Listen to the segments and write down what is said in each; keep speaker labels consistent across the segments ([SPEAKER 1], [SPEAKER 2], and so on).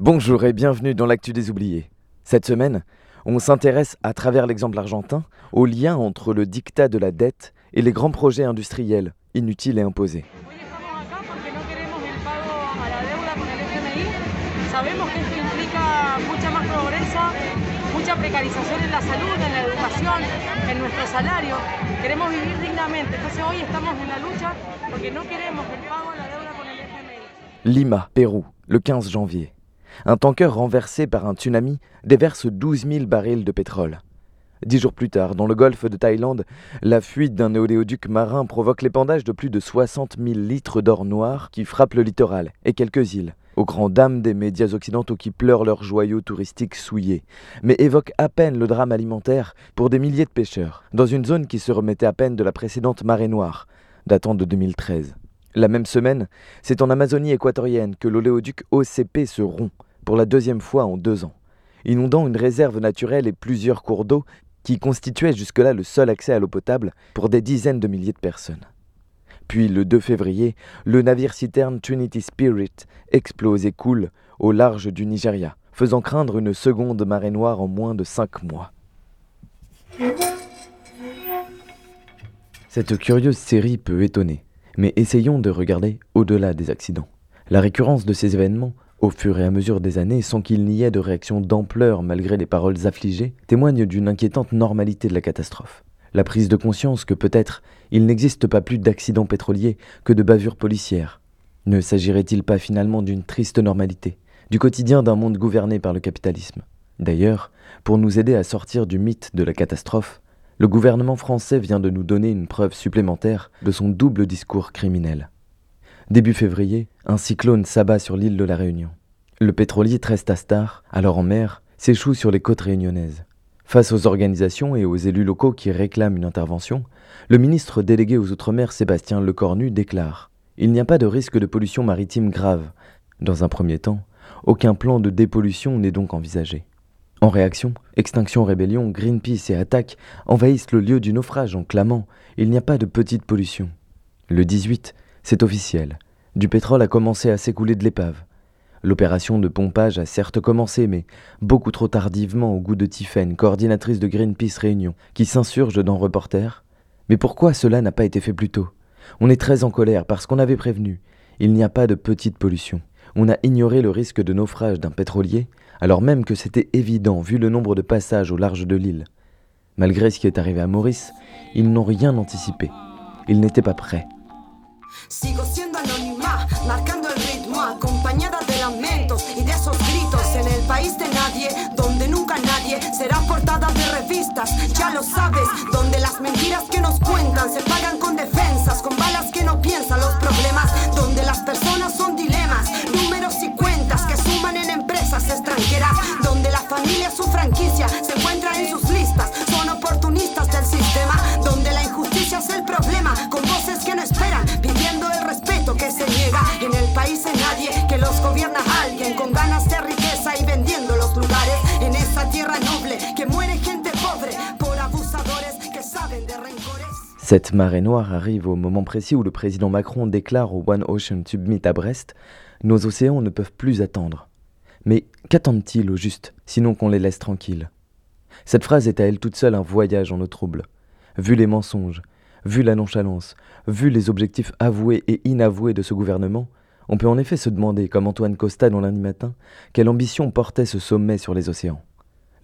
[SPEAKER 1] Bonjour et bienvenue dans l'actu des oubliés. Cette semaine, on s'intéresse à travers l'exemple argentin au lien entre le dictat de la dette et les grands projets industriels inutiles et imposés. Lima, Pérou, le 15 janvier. Un tanker renversé par un tsunami déverse 12 000 barils de pétrole. Dix jours plus tard, dans le golfe de Thaïlande, la fuite d'un oléoduc marin provoque l'épandage de plus de 60 000 litres d'or noir qui frappent le littoral et quelques îles, aux grandes dames des médias occidentaux qui pleurent leurs joyaux touristiques souillés, mais évoquent à peine le drame alimentaire pour des milliers de pêcheurs, dans une zone qui se remettait à peine de la précédente marée noire, datant de 2013. La même semaine, c'est en Amazonie équatorienne que l'oléoduc OCP se rompt, pour la deuxième fois en deux ans, inondant une réserve naturelle et plusieurs cours d'eau qui constituaient jusque-là le seul accès à l'eau potable pour des dizaines de milliers de personnes. Puis le 2 février, le navire-citerne Trinity Spirit explose et coule au large du Nigeria, faisant craindre une seconde marée noire en moins de cinq mois. Cette curieuse série peut étonner, mais essayons de regarder au-delà des accidents. La récurrence de ces événements, au fur et à mesure des années, sans qu'il n'y ait de réaction d'ampleur malgré les paroles affligées, témoigne d'une inquiétante normalité de la catastrophe. La prise de conscience que peut-être il n'existe pas plus d'accidents pétroliers que de bavures policières. Ne s'agirait-il pas finalement d'une triste normalité, du quotidien d'un monde gouverné par le capitalisme? D'ailleurs, pour nous aider à sortir du mythe de la catastrophe, le gouvernement français vient de nous donner une preuve supplémentaire de son double discours criminel. Début février, un cyclone s'abat sur l'île de la Réunion. Le pétrolier Trestastar, alors en mer, s'échoue sur les côtes réunionnaises. Face aux organisations et aux élus locaux qui réclament une intervention, le ministre délégué aux Outre-mer Sébastien Lecornu déclare Il n'y a pas de risque de pollution maritime grave. Dans un premier temps, aucun plan de dépollution n'est donc envisagé. En réaction, Extinction Rébellion, Greenpeace et Attaque envahissent le lieu du naufrage en clamant Il n'y a pas de petite pollution. Le 18, c'est officiel. Du pétrole a commencé à s'écouler de l'épave. L'opération de pompage a certes commencé, mais beaucoup trop tardivement au goût de Tiphaine, coordinatrice de Greenpeace Réunion, qui s'insurge dans Reporter. Mais pourquoi cela n'a pas été fait plus tôt? On est très en colère parce qu'on avait prévenu. Il n'y a pas de petite pollution. On a ignoré le risque de naufrage d'un pétrolier, alors même que c'était évident vu le nombre de passages au large de l'île. Malgré ce qui est arrivé à Maurice, ils n'ont rien anticipé. Ils n'étaient pas prêts.
[SPEAKER 2] Sigo siendo anónima, marcando el ritmo, acompañada de lamentos y de esos gritos en el país de nadie, donde nunca nadie será portada de revistas, ya lo sabes, donde las mentiras que nos cuentan se pagan con defensas, con balas que no piensan los problemas, donde las personas
[SPEAKER 1] Cette marée noire arrive au moment précis où le président Macron déclare au One Ocean Summit à Brest Nos océans ne peuvent plus attendre. Mais qu'attendent-ils au juste, sinon qu'on les laisse tranquilles? Cette phrase est à elle toute seule un voyage en eau trouble. Vu les mensonges, vu la nonchalance, vu les objectifs avoués et inavoués de ce gouvernement, on peut en effet se demander, comme Antoine Costa dans lundi matin, quelle ambition portait ce sommet sur les océans.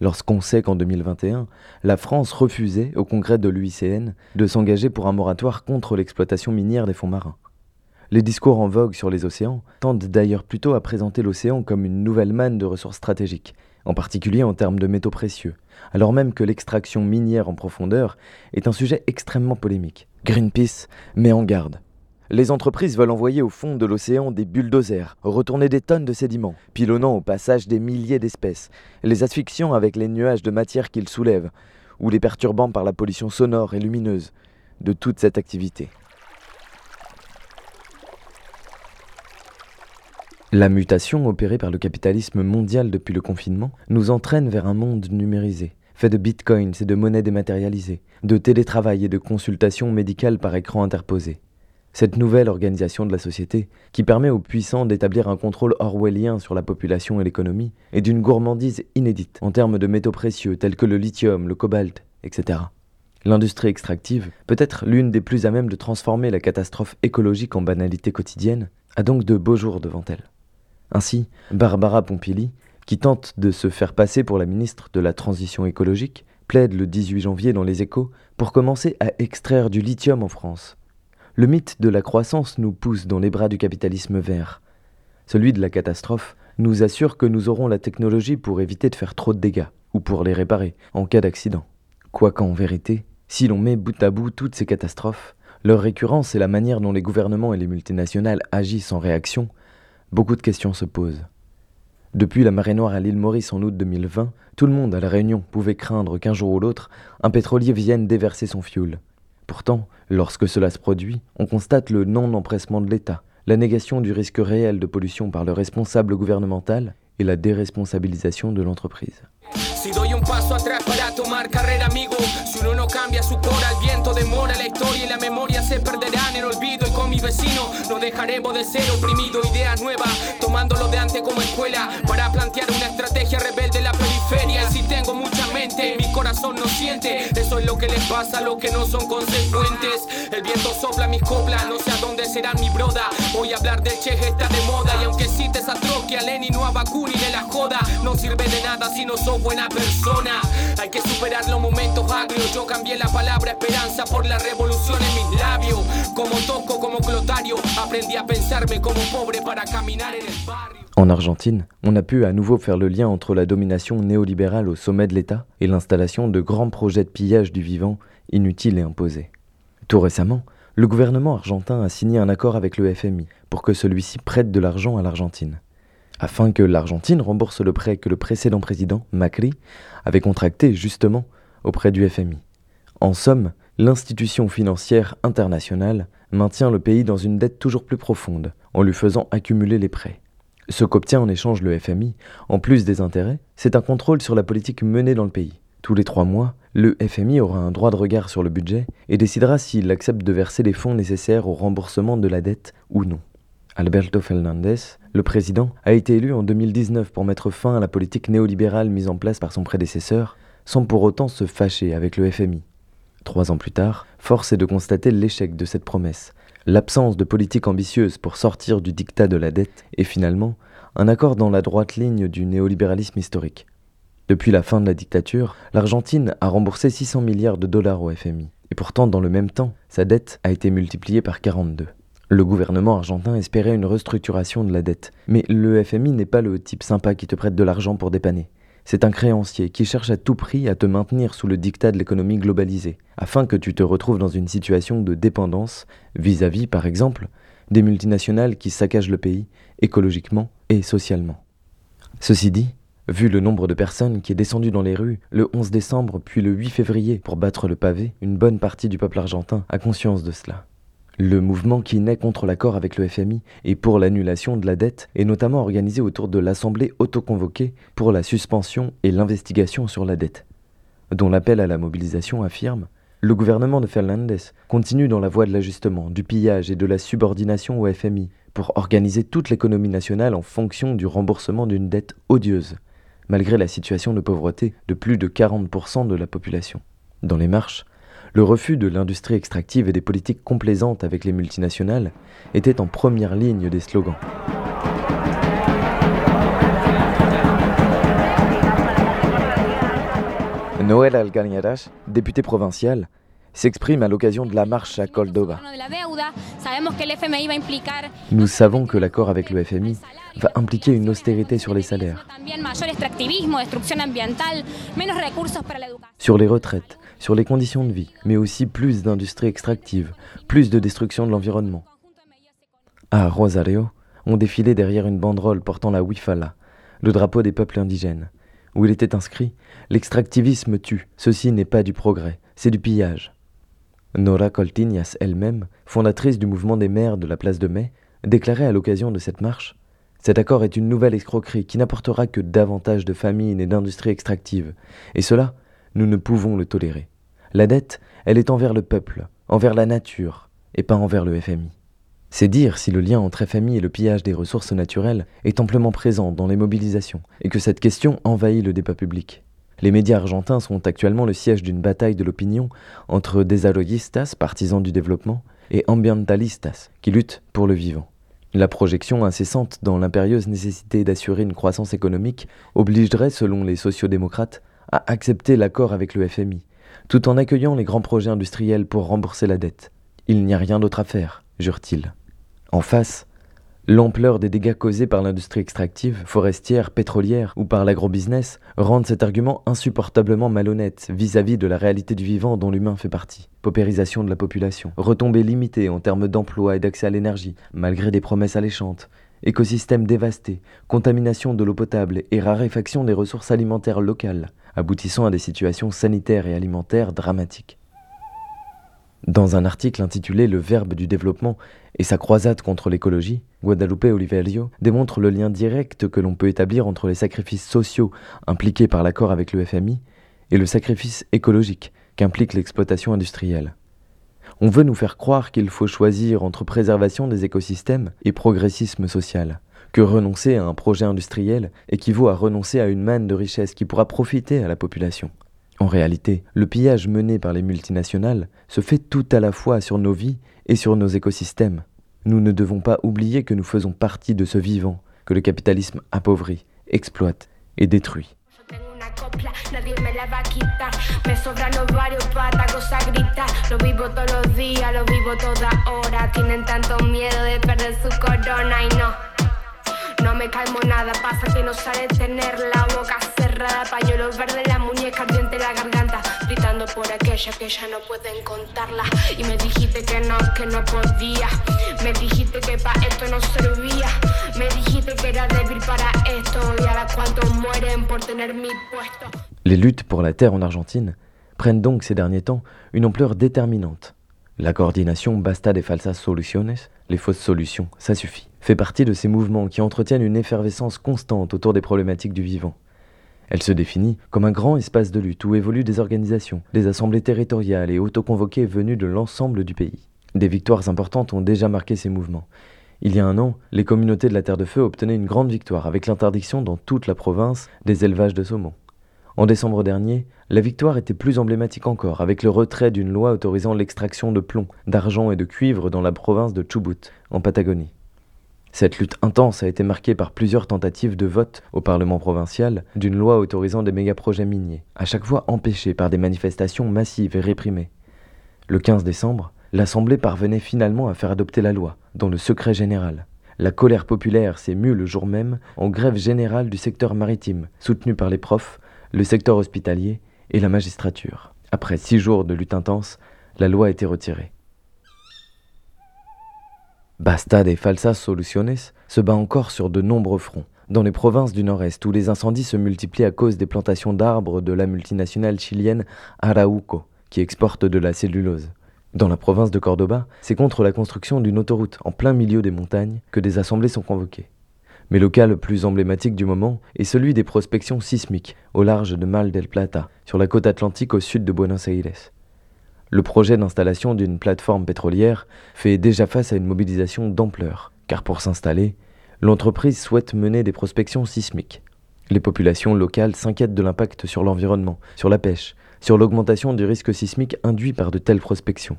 [SPEAKER 1] Lorsqu'on sait qu'en 2021, la France refusait, au congrès de l'UICN, de s'engager pour un moratoire contre l'exploitation minière des fonds marins. Les discours en vogue sur les océans tendent d'ailleurs plutôt à présenter l'océan comme une nouvelle manne de ressources stratégiques, en particulier en termes de métaux précieux, alors même que l'extraction minière en profondeur est un sujet extrêmement polémique. Greenpeace met en garde. Les entreprises veulent envoyer au fond de l'océan des bulldozers, retourner des tonnes de sédiments, pilonnant au passage des milliers d'espèces, les asphyxiant avec les nuages de matière qu'ils soulèvent, ou les perturbant par la pollution sonore et lumineuse de toute cette activité. La mutation opérée par le capitalisme mondial depuis le confinement nous entraîne vers un monde numérisé, fait de bitcoins et de monnaies dématérialisées, de télétravail et de consultations médicales par écran interposé. Cette nouvelle organisation de la société, qui permet aux puissants d'établir un contrôle orwellien sur la population et l'économie, est d'une gourmandise inédite en termes de métaux précieux tels que le lithium, le cobalt, etc. L'industrie extractive, peut-être l'une des plus à même de transformer la catastrophe écologique en banalité quotidienne, a donc de beaux jours devant elle. Ainsi, Barbara Pompili, qui tente de se faire passer pour la ministre de la Transition écologique, plaide le 18 janvier dans les échos pour commencer à extraire du lithium en France. Le mythe de la croissance nous pousse dans les bras du capitalisme vert. Celui de la catastrophe nous assure que nous aurons la technologie pour éviter de faire trop de dégâts, ou pour les réparer, en cas d'accident. Quoiqu'en vérité, si l'on met bout à bout toutes ces catastrophes, leur récurrence et la manière dont les gouvernements et les multinationales agissent en réaction beaucoup de questions se posent. Depuis la marée noire à l'île Maurice en août 2020, tout le monde à La Réunion pouvait craindre qu'un jour ou l'autre, un pétrolier vienne déverser son fioul. Pourtant, lorsque cela se produit, on constate le non-empressement de l'État, la négation du risque réel de pollution par le responsable gouvernemental et la déresponsabilisation de l'entreprise.
[SPEAKER 3] Si doy un paso atrás para tomar carrera, amigo. Si uno no cambia su cora, el viento demora la historia y la memoria se perderá en el olvido. Y con mi vecino no dejaremos de ser oprimido. Ideas nuevas, tomándolo de antes como escuela. Para plantear una estrategia rebelde tengo mucha mente, mi corazón no siente. Eso es lo que les pasa a los que no son consecuentes. El viento sopla mis coplas, no sé a dónde será mi broda. Voy a hablar del Che, está de moda. Y aunque cites a Trotsky, a Lenin no a Bakunin de la joda, no sirve de nada si no sos buena persona. Hay que superar los momentos agrios. Yo cambié la palabra esperanza por la revolución en mis labios. Como toco, como Clotario, aprendí a pensarme como pobre para caminar en el barrio.
[SPEAKER 1] En Argentine, on a pu à nouveau faire le lien entre la domination néolibérale au sommet de l'État et l'installation de grands projets de pillage du vivant inutiles et imposés. Tout récemment, le gouvernement argentin a signé un accord avec le FMI pour que celui-ci prête de l'argent à l'Argentine afin que l'Argentine rembourse le prêt que le précédent président, Macri, avait contracté justement auprès du FMI. En somme, l'institution financière internationale maintient le pays dans une dette toujours plus profonde, en lui faisant accumuler les prêts. Ce qu'obtient en échange le FMI, en plus des intérêts, c'est un contrôle sur la politique menée dans le pays. Tous les trois mois, le FMI aura un droit de regard sur le budget et décidera s'il accepte de verser les fonds nécessaires au remboursement de la dette ou non. Alberto Fernandez, le président, a été élu en 2019 pour mettre fin à la politique néolibérale mise en place par son prédécesseur, sans pour autant se fâcher avec le FMI. Trois ans plus tard, force est de constater l'échec de cette promesse, l'absence de politique ambitieuse pour sortir du dictat de la dette et finalement un accord dans la droite ligne du néolibéralisme historique. Depuis la fin de la dictature, l'Argentine a remboursé 600 milliards de dollars au FMI. Et pourtant, dans le même temps, sa dette a été multipliée par 42. Le gouvernement argentin espérait une restructuration de la dette, mais le FMI n'est pas le type sympa qui te prête de l'argent pour dépanner. C'est un créancier qui cherche à tout prix à te maintenir sous le dictat de l'économie globalisée, afin que tu te retrouves dans une situation de dépendance vis-à-vis, par exemple, des multinationales qui saccagent le pays écologiquement et socialement. Ceci dit, vu le nombre de personnes qui est descendu dans les rues le 11 décembre puis le 8 février pour battre le pavé, une bonne partie du peuple argentin a conscience de cela. Le mouvement qui naît contre l'accord avec le FMI et pour l'annulation de la dette est notamment organisé autour de l'Assemblée autoconvoquée pour la suspension et l'investigation sur la dette, dont l'appel à la mobilisation affirme le gouvernement de Fernandez continue dans la voie de l'ajustement, du pillage et de la subordination au FMI pour organiser toute l'économie nationale en fonction du remboursement d'une dette odieuse, malgré la situation de pauvreté de plus de 40% de la population. Dans les marches, le refus de l'industrie extractive et des politiques complaisantes avec les multinationales était en première ligne des slogans. Noël Algañaras, député provincial, s'exprime à l'occasion de la marche à Cordoba. Nous savons que l'accord avec le FMI va impliquer une austérité sur les salaires, sur les retraites, sur les conditions de vie, mais aussi plus d'industrie extractive, plus de destruction de l'environnement. À Rosario, on défilait derrière une banderole portant la Wifala, le drapeau des peuples indigènes, où il était inscrit L'extractivisme tue, ceci n'est pas du progrès, c'est du pillage. Nora Coltignas elle-même, fondatrice du mouvement des maires de la place de Mai, déclarait à l'occasion de cette marche Cet accord est une nouvelle escroquerie qui n'apportera que davantage de famines et d'industries extractives, et cela, nous ne pouvons le tolérer. La dette, elle est envers le peuple, envers la nature, et pas envers le FMI. C'est dire si le lien entre FMI et le pillage des ressources naturelles est amplement présent dans les mobilisations, et que cette question envahit le débat public. Les médias argentins sont actuellement le siège d'une bataille de l'opinion entre desarrollistas, partisans du développement, et ambientalistas, qui luttent pour le vivant. La projection incessante dans l'impérieuse nécessité d'assurer une croissance économique obligerait, selon les sociodémocrates, à accepter l'accord avec le FMI, tout en accueillant les grands projets industriels pour rembourser la dette. Il n'y a rien d'autre à faire, jure-t-il. En face, L'ampleur des dégâts causés par l'industrie extractive, forestière, pétrolière ou par l'agrobusiness rendent cet argument insupportablement malhonnête vis-à-vis de la réalité du vivant dont l'humain fait partie. Paupérisation de la population, retombées limitées en termes d'emploi et d'accès à l'énergie, malgré des promesses alléchantes, écosystèmes dévastés, contamination de l'eau potable et raréfaction des ressources alimentaires locales, aboutissant à des situations sanitaires et alimentaires dramatiques. Dans un article intitulé Le verbe du développement et sa croisade contre l'écologie, Guadalupe Oliverio démontre le lien direct que l'on peut établir entre les sacrifices sociaux impliqués par l'accord avec le FMI et le sacrifice écologique qu'implique l'exploitation industrielle. On veut nous faire croire qu'il faut choisir entre préservation des écosystèmes et progressisme social, que renoncer à un projet industriel équivaut à renoncer à une manne de richesse qui pourra profiter à la population. En réalité, le pillage mené par les multinationales se fait tout à la fois sur nos vies et sur nos écosystèmes. Nous ne devons pas oublier que nous faisons partie de ce vivant que le capitalisme appauvrit, exploite et détruit.
[SPEAKER 4] Me calmo nada, pasa que no sale tener la boca cerrada, pañuelo verde, la muñeca ardiente, la garganta, gritando por aquella que ya no pueden contarla. Y me dijiste que no, que no podía, me dijiste que para esto no servía, me dijiste que era débil para esto, y ahora cuántos mueren por tener mi puesto.
[SPEAKER 1] Les luttes pour la terre en Argentine prennent donc ces derniers temps une ampleur déterminante. La coordination Basta de Falsas Soluciones, les fausses solutions, ça suffit fait partie de ces mouvements qui entretiennent une effervescence constante autour des problématiques du vivant. Elle se définit comme un grand espace de lutte où évoluent des organisations, des assemblées territoriales et autoconvoquées venues de l'ensemble du pays. Des victoires importantes ont déjà marqué ces mouvements. Il y a un an, les communautés de la Terre de Feu obtenaient une grande victoire avec l'interdiction dans toute la province des élevages de saumon. En décembre dernier, la victoire était plus emblématique encore avec le retrait d'une loi autorisant l'extraction de plomb, d'argent et de cuivre dans la province de Chubut, en Patagonie. Cette lutte intense a été marquée par plusieurs tentatives de vote au Parlement provincial d'une loi autorisant des mégaprojets miniers, à chaque fois empêchées par des manifestations massives et réprimées. Le 15 décembre, l'Assemblée parvenait finalement à faire adopter la loi, dans le secret général. La colère populaire s'est mue le jour même en grève générale du secteur maritime, soutenue par les profs, le secteur hospitalier et la magistrature. Après six jours de lutte intense, la loi a été retirée. Basta de Falsas Soluciones se bat encore sur de nombreux fronts. Dans les provinces du nord-est, où les incendies se multiplient à cause des plantations d'arbres de la multinationale chilienne Arauco, qui exporte de la cellulose. Dans la province de Cordoba, c'est contre la construction d'une autoroute en plein milieu des montagnes que des assemblées sont convoquées. Mais le cas le plus emblématique du moment est celui des prospections sismiques au large de Mal del Plata, sur la côte atlantique au sud de Buenos Aires. Le projet d'installation d'une plateforme pétrolière fait déjà face à une mobilisation d'ampleur, car pour s'installer, l'entreprise souhaite mener des prospections sismiques. Les populations locales s'inquiètent de l'impact sur l'environnement, sur la pêche, sur l'augmentation du risque sismique induit par de telles prospections.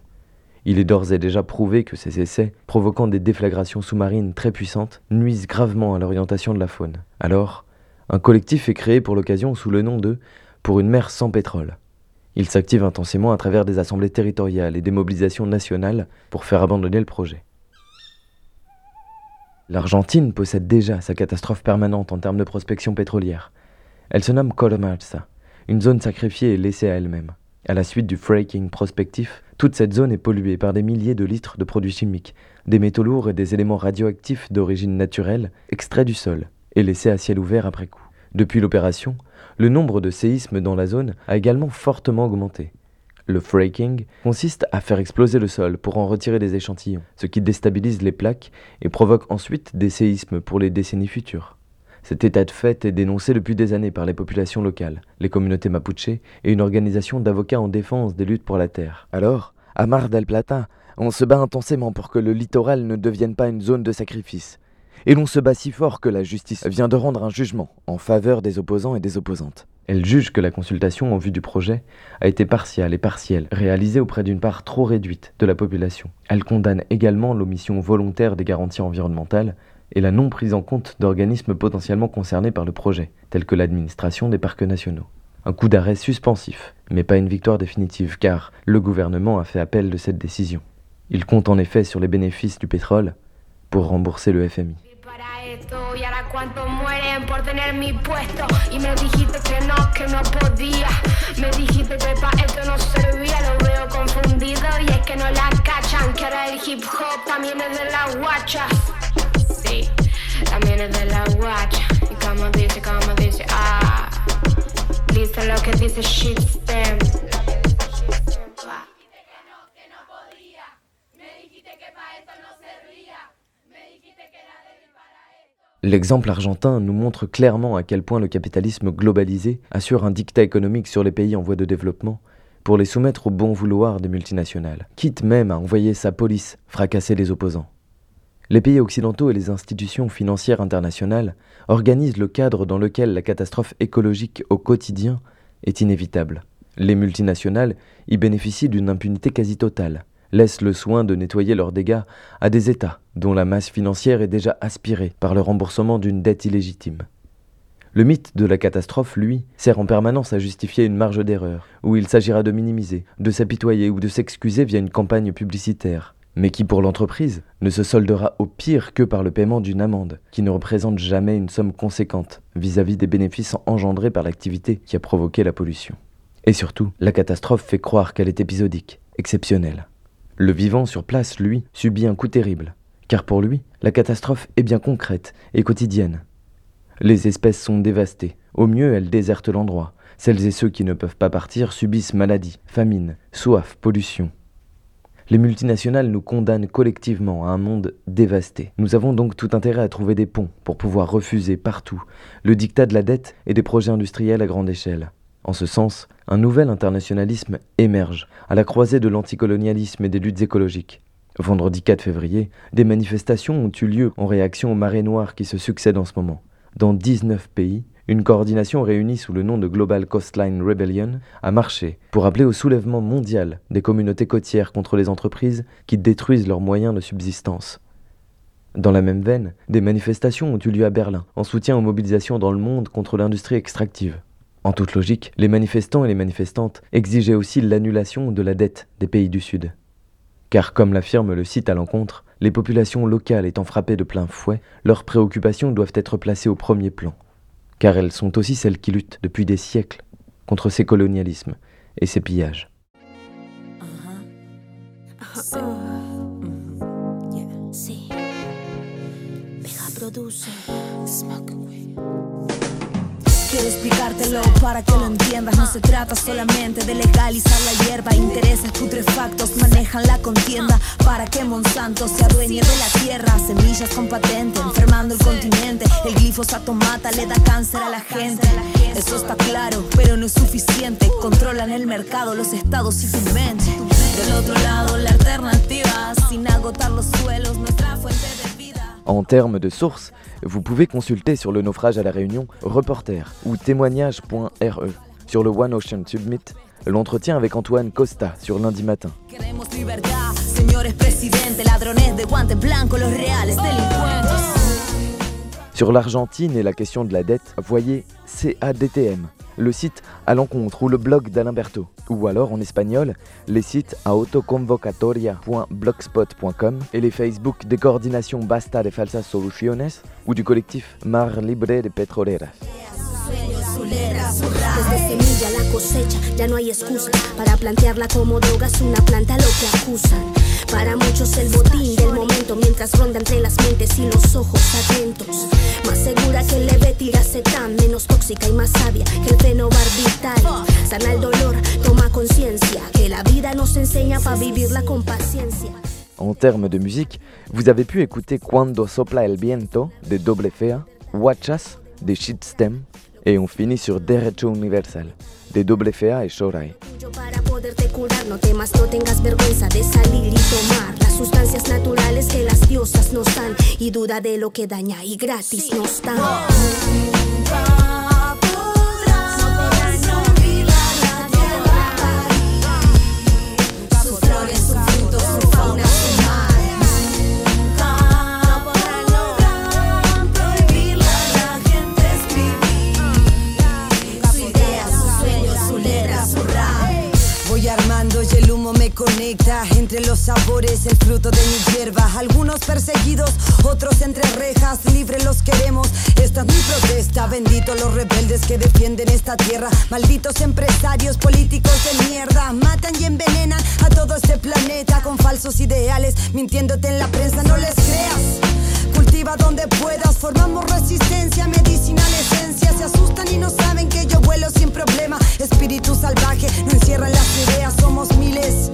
[SPEAKER 1] Il est d'ores et déjà prouvé que ces essais, provoquant des déflagrations sous-marines très puissantes, nuisent gravement à l'orientation de la faune. Alors, un collectif est créé pour l'occasion sous le nom de Pour une mer sans pétrole. Il s'active intensément à travers des assemblées territoriales et des mobilisations nationales pour faire abandonner le projet. L'Argentine possède déjà sa catastrophe permanente en termes de prospection pétrolière. Elle se nomme Colomarza, une zone sacrifiée et laissée à elle-même, à la suite du fracking prospectif Toute cette zone est polluée par des milliers de litres de produits chimiques, des métaux lourds et des éléments radioactifs d'origine naturelle extraits du sol et laissés à ciel ouvert après coup. Depuis l'opération, le nombre de séismes dans la zone a également fortement augmenté. Le fracking consiste à faire exploser le sol pour en retirer des échantillons, ce qui déstabilise les plaques et provoque ensuite des séismes pour les décennies futures. Cet état de fait est dénoncé depuis des années par les populations locales, les communautés mapuche et une organisation d'avocats en défense des luttes pour la terre. Alors, à Mar del Plata, on se bat intensément pour que le littoral ne devienne pas une zone de sacrifice. Et l'on se bat si fort que la justice vient de rendre un jugement en faveur des opposants et des opposantes. Elle juge que la consultation en vue du projet a été partiale et partielle, réalisée auprès d'une part trop réduite de la population. Elle condamne également l'omission volontaire des garanties environnementales et la non prise en compte d'organismes potentiellement concernés par le projet, tels que l'administration des parcs nationaux. Un coup d'arrêt suspensif, mais pas une victoire définitive, car le gouvernement a fait appel de cette décision. Il compte en effet sur les bénéfices du pétrole pour rembourser le FMI.
[SPEAKER 4] Y ahora cuántos mueren por tener mi puesto y me dijiste que no, que no podía. Me dijiste que pa' esto no servía. Lo veo confundido y es que no la cachan. Que ahora el hip hop también es de las guachas sí, también es de las guachas y como dice, como dice, ah. Dice lo que dice shit
[SPEAKER 1] L'exemple argentin nous montre clairement à quel point le capitalisme globalisé assure un dictat économique sur les pays en voie de développement pour les soumettre au bon vouloir des multinationales, quitte même à envoyer sa police fracasser les opposants. Les pays occidentaux et les institutions financières internationales organisent le cadre dans lequel la catastrophe écologique au quotidien est inévitable. Les multinationales y bénéficient d'une impunité quasi totale, laissent le soin de nettoyer leurs dégâts à des États dont la masse financière est déjà aspirée par le remboursement d'une dette illégitime. Le mythe de la catastrophe, lui, sert en permanence à justifier une marge d'erreur, où il s'agira de minimiser, de s'apitoyer ou de s'excuser via une campagne publicitaire, mais qui pour l'entreprise ne se soldera au pire que par le paiement d'une amende, qui ne représente jamais une somme conséquente vis-à-vis des bénéfices engendrés par l'activité qui a provoqué la pollution. Et surtout, la catastrophe fait croire qu'elle est épisodique, exceptionnelle. Le vivant sur place, lui, subit un coup terrible, car pour lui, la catastrophe est bien concrète et quotidienne. Les espèces sont dévastées, au mieux elles désertent l'endroit. Celles et ceux qui ne peuvent pas partir subissent maladie, famine, soif, pollution. Les multinationales nous condamnent collectivement à un monde dévasté. Nous avons donc tout intérêt à trouver des ponts pour pouvoir refuser partout le dictat de la dette et des projets industriels à grande échelle. En ce sens, un nouvel internationalisme émerge, à la croisée de l'anticolonialisme et des luttes écologiques. Vendredi 4 février, des manifestations ont eu lieu en réaction aux marées noires qui se succèdent en ce moment. Dans 19 pays, une coordination réunie sous le nom de Global Coastline Rebellion a marché pour appeler au soulèvement mondial des communautés côtières contre les entreprises qui détruisent leurs moyens de subsistance. Dans la même veine, des manifestations ont eu lieu à Berlin en soutien aux mobilisations dans le monde contre l'industrie extractive. En toute logique, les manifestants et les manifestantes exigeaient aussi l'annulation de la dette des pays du Sud. Car comme l'affirme le site à l'encontre, les populations locales étant frappées de plein fouet, leurs préoccupations doivent être placées au premier plan. Car elles sont aussi celles qui luttent depuis des siècles contre ces colonialismes et ces pillages.
[SPEAKER 5] Quiero explicártelo para que lo entiendas. No se trata solamente de legalizar la hierba. Intereses putrefactos manejan la contienda para que Monsanto se adueñe de la tierra. Semillas con patente, enfermando el continente. El glifosato mata, le da cáncer a la gente. Eso está claro, pero no es suficiente. Controlan el mercado, los estados y tu mente. Del otro lado, la alternativa, sin agotar los suelos, nuestra fuente de.
[SPEAKER 1] En termes de sources, vous pouvez consulter sur le naufrage à la Réunion Reporter ou témoignage.re. Sur le One Ocean Submit, l'entretien avec Antoine Costa sur lundi matin. Sur l'Argentine et la question de la dette, voyez CADTM, le site à l'encontre ou le blog d'Alain ou alors en espagnol, les sites à autoconvocatoria.blogspot.com et les Facebook de coordination Basta de Falsas Soluciones ou du collectif Mar Libre de Petroleras.
[SPEAKER 5] Desde semilla la cosecha, ya no hay excusa para plantearla como droga, es una planta lo que acusan. Para muchos el botín del momento mientras ronda entre las mentes y los ojos atentos. Más segura que el tan menos tóxica y más sabia que el fenobarbital. Sana el dolor, toma conciencia que la vida nos enseña para vivirla con paciencia.
[SPEAKER 1] En termes de musique, vous avez pu écouter Cuando sopla el viento de Doble Fea, Watchas de Shitstem et on finit sur Derecho Universal de Doble Fea et Shorai.
[SPEAKER 5] Para poderte curar, no temas, no tengas vergüenza de salir y tomar las sustancias naturales que las diosas nos dan y duda de lo que daña y gratis nos dan.
[SPEAKER 2] Conecta entre los sabores, el fruto de mi hierba. Algunos perseguidos, otros entre rejas, libre los queremos. Esta es mi protesta. Bendito los rebeldes que defienden esta tierra. Malditos empresarios políticos de mierda. Matan y envenenan a todo este planeta con falsos ideales, mintiéndote en la prensa. No les creas. Cultiva donde puedas, formamos resistencia, medicinal esencia. Se asustan y no saben que yo vuelo sin problema. Espíritu salvaje, no encierran las ideas, somos miles.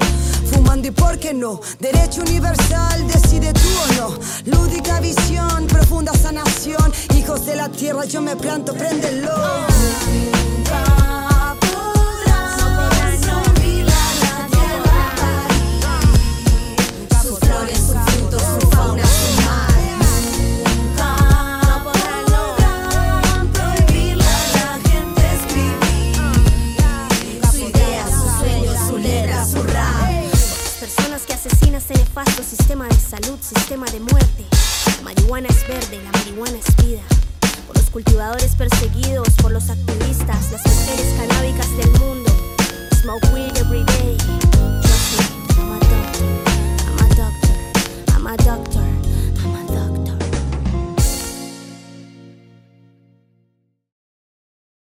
[SPEAKER 2] Fumando y por qué no, derecho universal, decide tú o no. Lúdica visión, profunda sanación. Hijos de la tierra, yo me planto, préndelo.